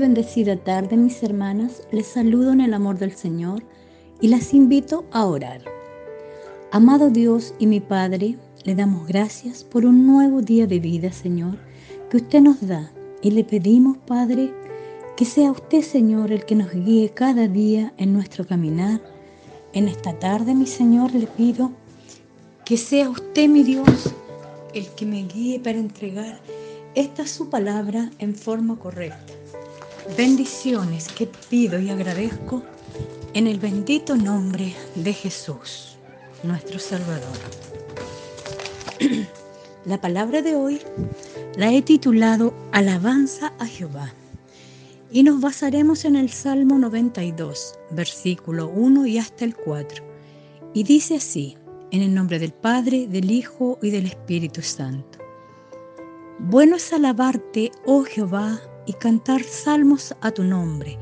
bendecida tarde, mis hermanas. Les saludo en el amor del Señor y las invito a orar. Amado Dios y mi Padre, le damos gracias por un nuevo día de vida, Señor, que usted nos da. Y le pedimos, Padre, que sea usted, Señor, el que nos guíe cada día en nuestro caminar. En esta tarde, mi Señor, le pido que sea usted, mi Dios, el que me guíe para entregar esta su palabra en forma correcta. Bendiciones que pido y agradezco en el bendito nombre de Jesús, nuestro Salvador. La palabra de hoy la he titulado Alabanza a Jehová y nos basaremos en el Salmo 92, versículo 1 y hasta el 4. Y dice así, en el nombre del Padre, del Hijo y del Espíritu Santo. Bueno es alabarte, oh Jehová, y cantar salmos a tu nombre,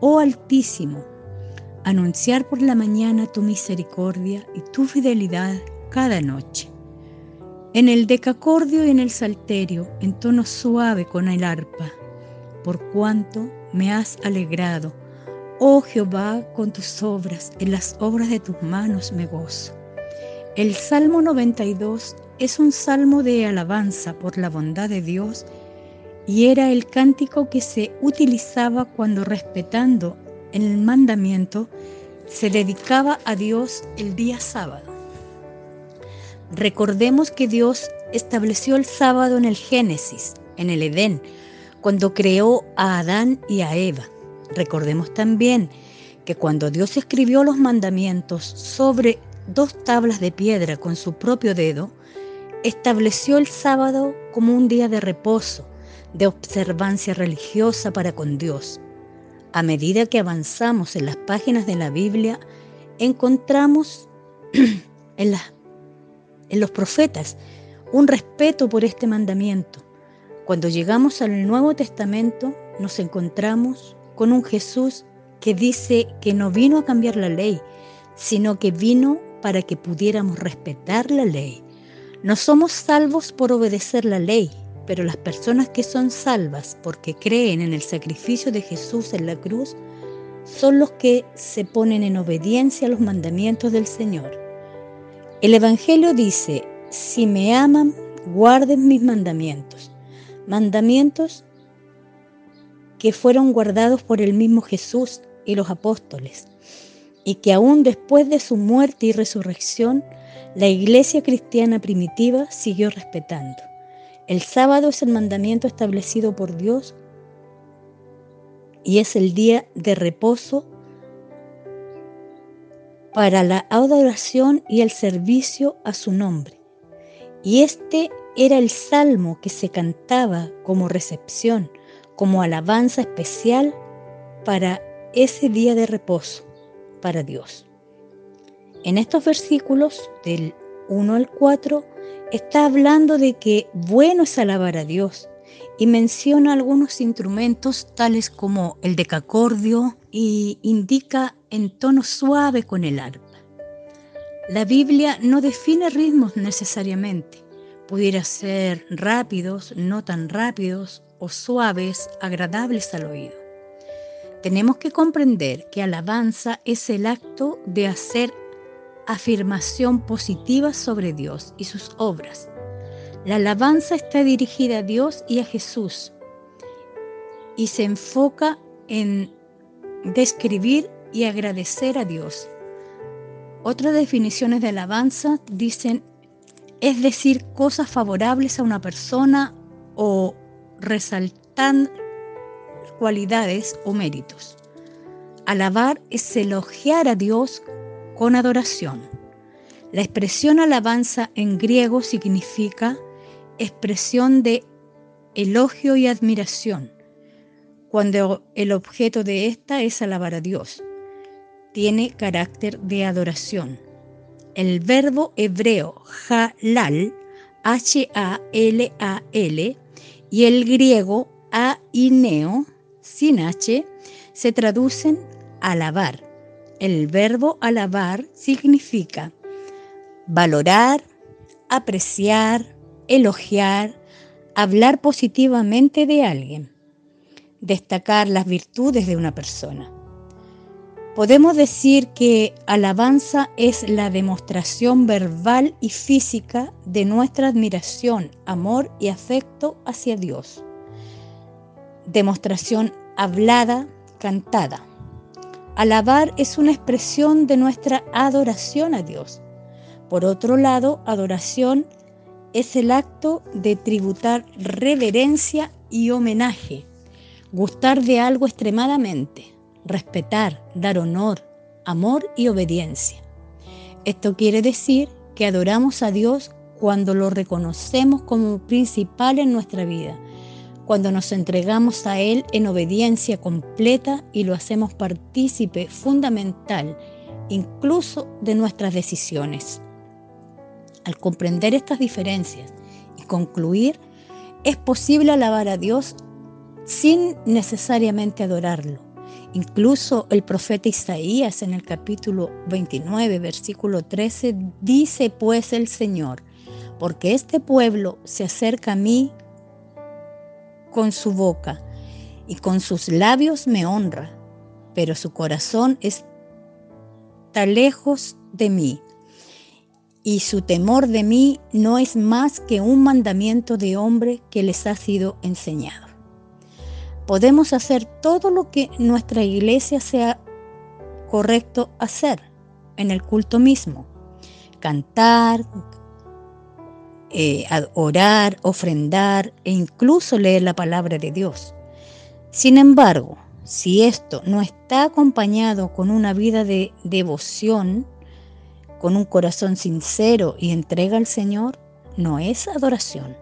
oh Altísimo, anunciar por la mañana tu misericordia y tu fidelidad cada noche. En el decacordio y en el salterio, en tono suave con el arpa, por cuanto me has alegrado, oh Jehová, con tus obras, en las obras de tus manos me gozo. El Salmo 92 es un salmo de alabanza por la bondad de Dios y era el cántico que se utilizaba cuando respetando el mandamiento se dedicaba a Dios el día sábado. Recordemos que Dios estableció el sábado en el Génesis, en el Edén, cuando creó a Adán y a Eva. Recordemos también que cuando Dios escribió los mandamientos sobre dos tablas de piedra con su propio dedo, estableció el sábado como un día de reposo, de observancia religiosa para con Dios. A medida que avanzamos en las páginas de la Biblia, encontramos en, los profetas un respeto por este mandamiento. Cuando llegamos al Nuevo Testamento, nos encontramos con un Jesús que dice que no vino a cambiar la ley, sino que vino para que pudiéramos respetar la ley. No somos salvos por obedecer la ley, pero las personas que son salvas porque creen en el sacrificio de Jesús en la cruz son los que se ponen en obediencia a los mandamientos del Señor. El Evangelio dice, si me aman, guarden mis mandamientos. Mandamientos que fueron guardados por el mismo Jesús y los apóstoles, y que aún después de su muerte y resurrección, la iglesia cristiana primitiva siguió respetando. El sábado es el mandamiento establecido por Dios y es el día de reposo para la adoración y el servicio a su nombre. Y este era el salmo que se cantaba como recepción, como alabanza especial para ese día de reposo para Dios. En estos versículos del 1 al 4 está hablando de que bueno es alabar a Dios y menciona algunos instrumentos tales como el decacordio y indica en tono suave con el arpa. La Biblia no define ritmos necesariamente, pudiera ser rápidos, no tan rápidos o suaves, agradables al oído. Tenemos que comprender que alabanza es el acto de hacer afirmación positiva sobre Dios y sus obras. La alabanza está dirigida a Dios y a Jesús y se enfoca en describir y agradecer a Dios. Otras definiciones de alabanza dicen es decir cosas favorables a una persona o resaltar cualidades o méritos. Alabar es elogiar a Dios con adoración. La expresión alabanza en griego significa expresión de elogio y admiración, cuando el objeto de esta es alabar a Dios. Tiene carácter de adoración. El verbo hebreo halal, H-A-L-A-L, y el griego aineo, sin H, se traducen alabar. El verbo alabar significa valorar, apreciar, elogiar, hablar positivamente de alguien. destacar las virtudes de una persona. Podemos decir que alabanza es la demostración verbal y física de nuestra admiración, amor y afecto hacia Dios. Demostración hablada, cantada. Alabar es una expresión de nuestra adoración a Dios. Por otro lado, adoración es el acto de tributar reverencia y homenaje, gustar de algo extremadamente respetar, dar honor, amor y obediencia. Esto quiere decir que adoramos a Dios cuando lo reconocemos como principal en nuestra vida, cuando nos entregamos a Él en obediencia completa y lo hacemos partícipe fundamental incluso de nuestras decisiones. Al comprender estas diferencias y concluir, es posible alabar a Dios sin necesariamente adorarlo. Incluso el profeta Isaías en el capítulo 29, versículo 13, dice pues el Señor, porque este pueblo se acerca a mí con su boca y con sus labios me honra, pero su corazón está lejos de mí y su temor de mí no es más que un mandamiento de hombre que les ha sido enseñado. Podemos hacer todo lo que nuestra iglesia sea correcto hacer en el culto mismo. Cantar, eh, orar, ofrendar e incluso leer la palabra de Dios. Sin embargo, si esto no está acompañado con una vida de devoción, con un corazón sincero y entrega al Señor, no es adoración.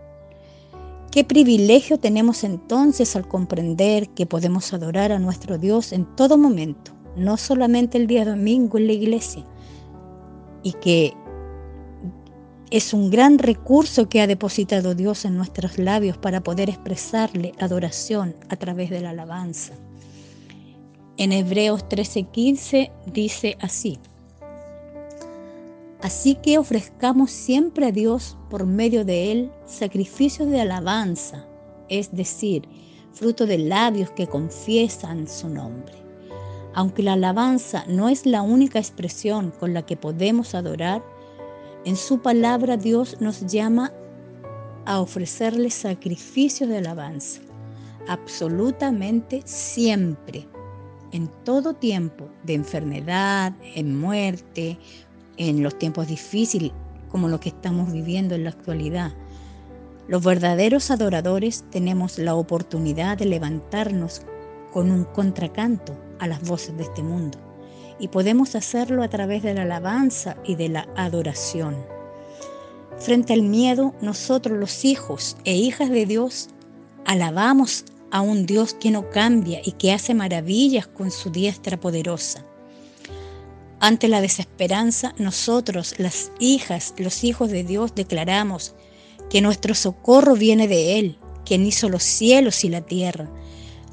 Qué privilegio tenemos entonces al comprender que podemos adorar a nuestro Dios en todo momento, no solamente el día domingo en la iglesia, y que es un gran recurso que ha depositado Dios en nuestros labios para poder expresarle adoración a través de la alabanza. En Hebreos 13:15 dice así, Así que ofrezcamos siempre a Dios por medio de Él sacrificios de alabanza, es decir, fruto de labios que confiesan su nombre. Aunque la alabanza no es la única expresión con la que podemos adorar, en su palabra Dios nos llama a ofrecerle sacrificios de alabanza, absolutamente siempre, en todo tiempo de enfermedad, en muerte en los tiempos difíciles como lo que estamos viviendo en la actualidad. Los verdaderos adoradores tenemos la oportunidad de levantarnos con un contracanto a las voces de este mundo y podemos hacerlo a través de la alabanza y de la adoración. Frente al miedo, nosotros los hijos e hijas de Dios alabamos a un Dios que no cambia y que hace maravillas con su diestra poderosa. Ante la desesperanza, nosotros, las hijas, los hijos de Dios, declaramos que nuestro socorro viene de Él, quien hizo los cielos y la tierra.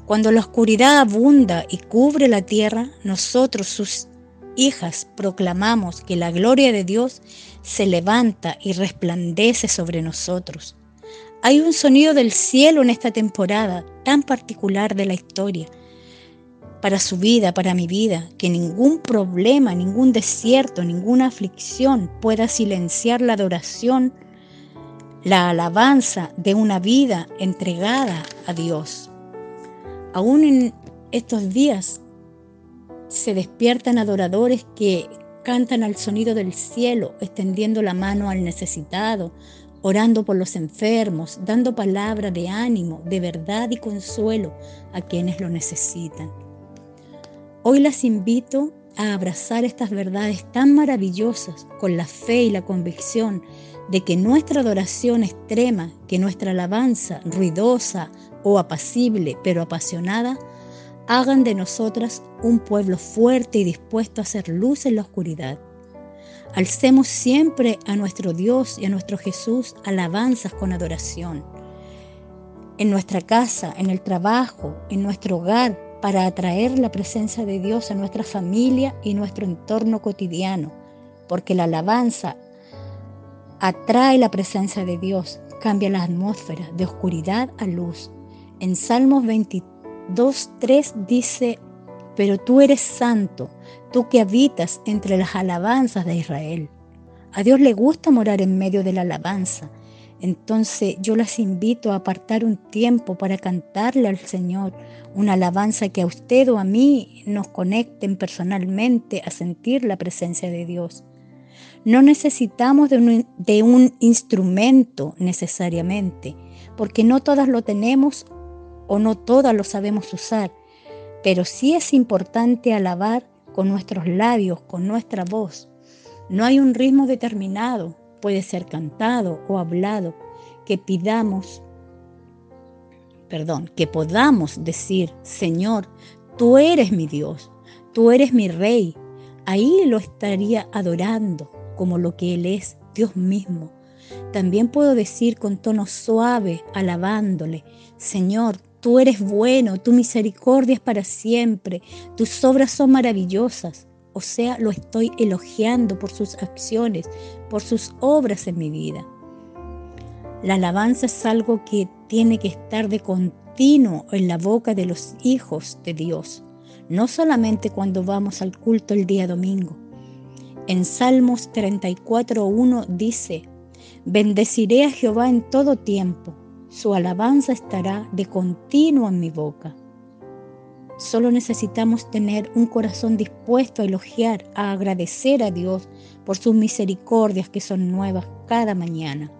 Cuando la oscuridad abunda y cubre la tierra, nosotros, sus hijas, proclamamos que la gloria de Dios se levanta y resplandece sobre nosotros. Hay un sonido del cielo en esta temporada tan particular de la historia para su vida, para mi vida, que ningún problema, ningún desierto, ninguna aflicción pueda silenciar la adoración, la alabanza de una vida entregada a Dios. Aún en estos días se despiertan adoradores que cantan al sonido del cielo, extendiendo la mano al necesitado, orando por los enfermos, dando palabra de ánimo, de verdad y consuelo a quienes lo necesitan. Hoy las invito a abrazar estas verdades tan maravillosas con la fe y la convicción de que nuestra adoración extrema, que nuestra alabanza ruidosa o apacible pero apasionada, hagan de nosotras un pueblo fuerte y dispuesto a hacer luz en la oscuridad. Alcemos siempre a nuestro Dios y a nuestro Jesús alabanzas con adoración. En nuestra casa, en el trabajo, en nuestro hogar, para atraer la presencia de Dios a nuestra familia y nuestro entorno cotidiano, porque la alabanza atrae la presencia de Dios, cambia la atmósfera de oscuridad a luz. En Salmos 22, 2.3 dice, pero tú eres santo, tú que habitas entre las alabanzas de Israel. A Dios le gusta morar en medio de la alabanza. Entonces yo las invito a apartar un tiempo para cantarle al Señor una alabanza que a usted o a mí nos conecten personalmente a sentir la presencia de Dios. No necesitamos de un, de un instrumento necesariamente, porque no todas lo tenemos o no todas lo sabemos usar, pero sí es importante alabar con nuestros labios, con nuestra voz. No hay un ritmo determinado, puede ser cantado o hablado, que pidamos, perdón, que podamos decir, Señor, tú eres mi Dios, tú eres mi Rey. Ahí lo estaría adorando como lo que Él es, Dios mismo. También puedo decir con tono suave, alabándole, Señor, tú eres bueno, tu misericordia es para siempre, tus obras son maravillosas. O sea, lo estoy elogiando por sus acciones, por sus obras en mi vida. La alabanza es algo que tiene que estar de continuo en la boca de los hijos de Dios, no solamente cuando vamos al culto el día domingo. En Salmos 34.1 dice, Bendeciré a Jehová en todo tiempo, su alabanza estará de continuo en mi boca. Solo necesitamos tener un corazón dispuesto a elogiar, a agradecer a Dios por sus misericordias que son nuevas cada mañana.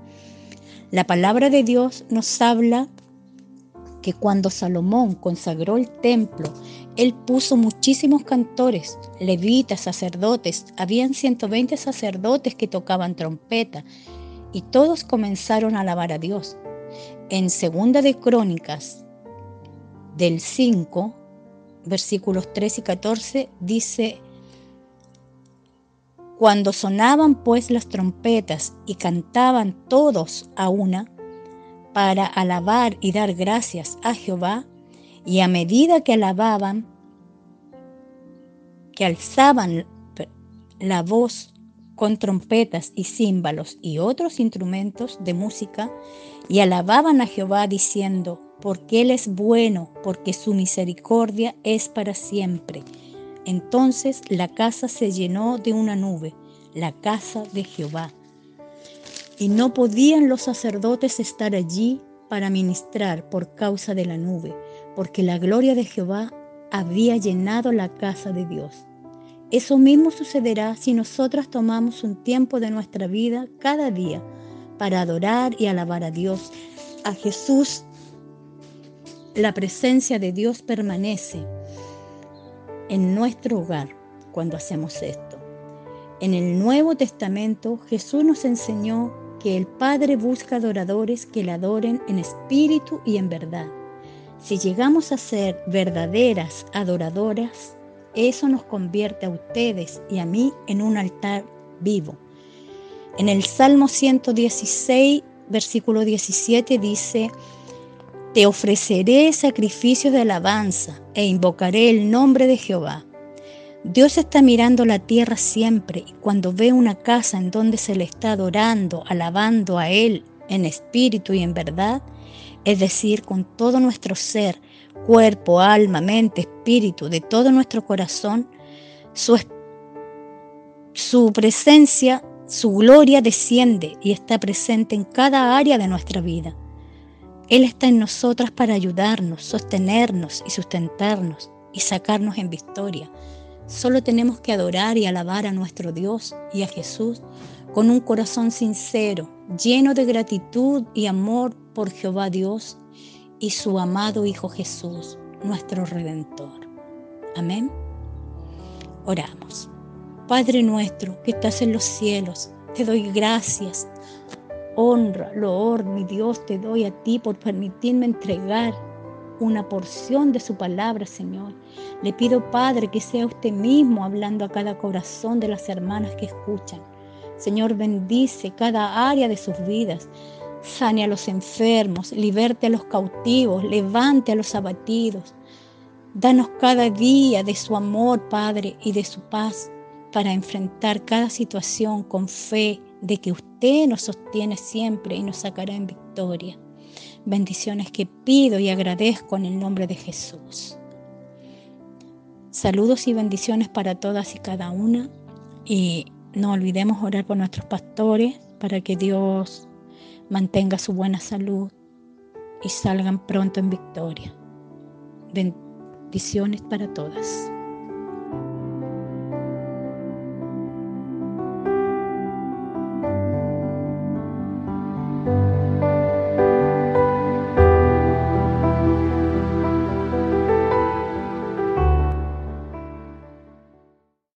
La palabra de Dios nos habla que cuando Salomón consagró el templo, él puso muchísimos cantores, levitas, sacerdotes. Habían 120 sacerdotes que tocaban trompeta y todos comenzaron a alabar a Dios. En Segunda de Crónicas del 5 versículos 3 y 14, dice, Cuando sonaban pues las trompetas y cantaban todos a una, para alabar y dar gracias a Jehová, y a medida que alababan, que alzaban la voz con trompetas y címbalos y otros instrumentos de música, y alababan a Jehová diciendo, porque Él es bueno, porque su misericordia es para siempre. Entonces la casa se llenó de una nube, la casa de Jehová. Y no podían los sacerdotes estar allí para ministrar por causa de la nube, porque la gloria de Jehová había llenado la casa de Dios. Eso mismo sucederá si nosotras tomamos un tiempo de nuestra vida cada día para adorar y alabar a Dios, a Jesús la presencia de Dios permanece en nuestro hogar cuando hacemos esto. En el Nuevo Testamento Jesús nos enseñó que el Padre busca adoradores que le adoren en espíritu y en verdad. Si llegamos a ser verdaderas adoradoras, eso nos convierte a ustedes y a mí en un altar vivo. En el Salmo 116, versículo 17 dice, te ofreceré sacrificios de alabanza e invocaré el nombre de Jehová. Dios está mirando la tierra siempre y cuando ve una casa en donde se le está adorando, alabando a Él en espíritu y en verdad, es decir, con todo nuestro ser, cuerpo, alma, mente, espíritu, de todo nuestro corazón, su, su presencia, su gloria desciende y está presente en cada área de nuestra vida. Él está en nosotras para ayudarnos, sostenernos y sustentarnos y sacarnos en victoria. Solo tenemos que adorar y alabar a nuestro Dios y a Jesús con un corazón sincero, lleno de gratitud y amor por Jehová Dios y su amado Hijo Jesús, nuestro Redentor. Amén. Oramos. Padre nuestro que estás en los cielos, te doy gracias honra, loor, mi Dios, te doy a ti por permitirme entregar una porción de su palabra, Señor. Le pido, Padre, que sea usted mismo hablando a cada corazón de las hermanas que escuchan. Señor, bendice cada área de sus vidas. Sane a los enfermos, liberte a los cautivos, levante a los abatidos. Danos cada día de su amor, Padre, y de su paz para enfrentar cada situación con fe de que usted nos sostiene siempre y nos sacará en victoria. bendiciones que pido y agradezco en el nombre de Jesús. Saludos y bendiciones para todas y cada una y no olvidemos orar por nuestros pastores para que Dios mantenga su buena salud y salgan pronto en victoria. Bendiciones para todas.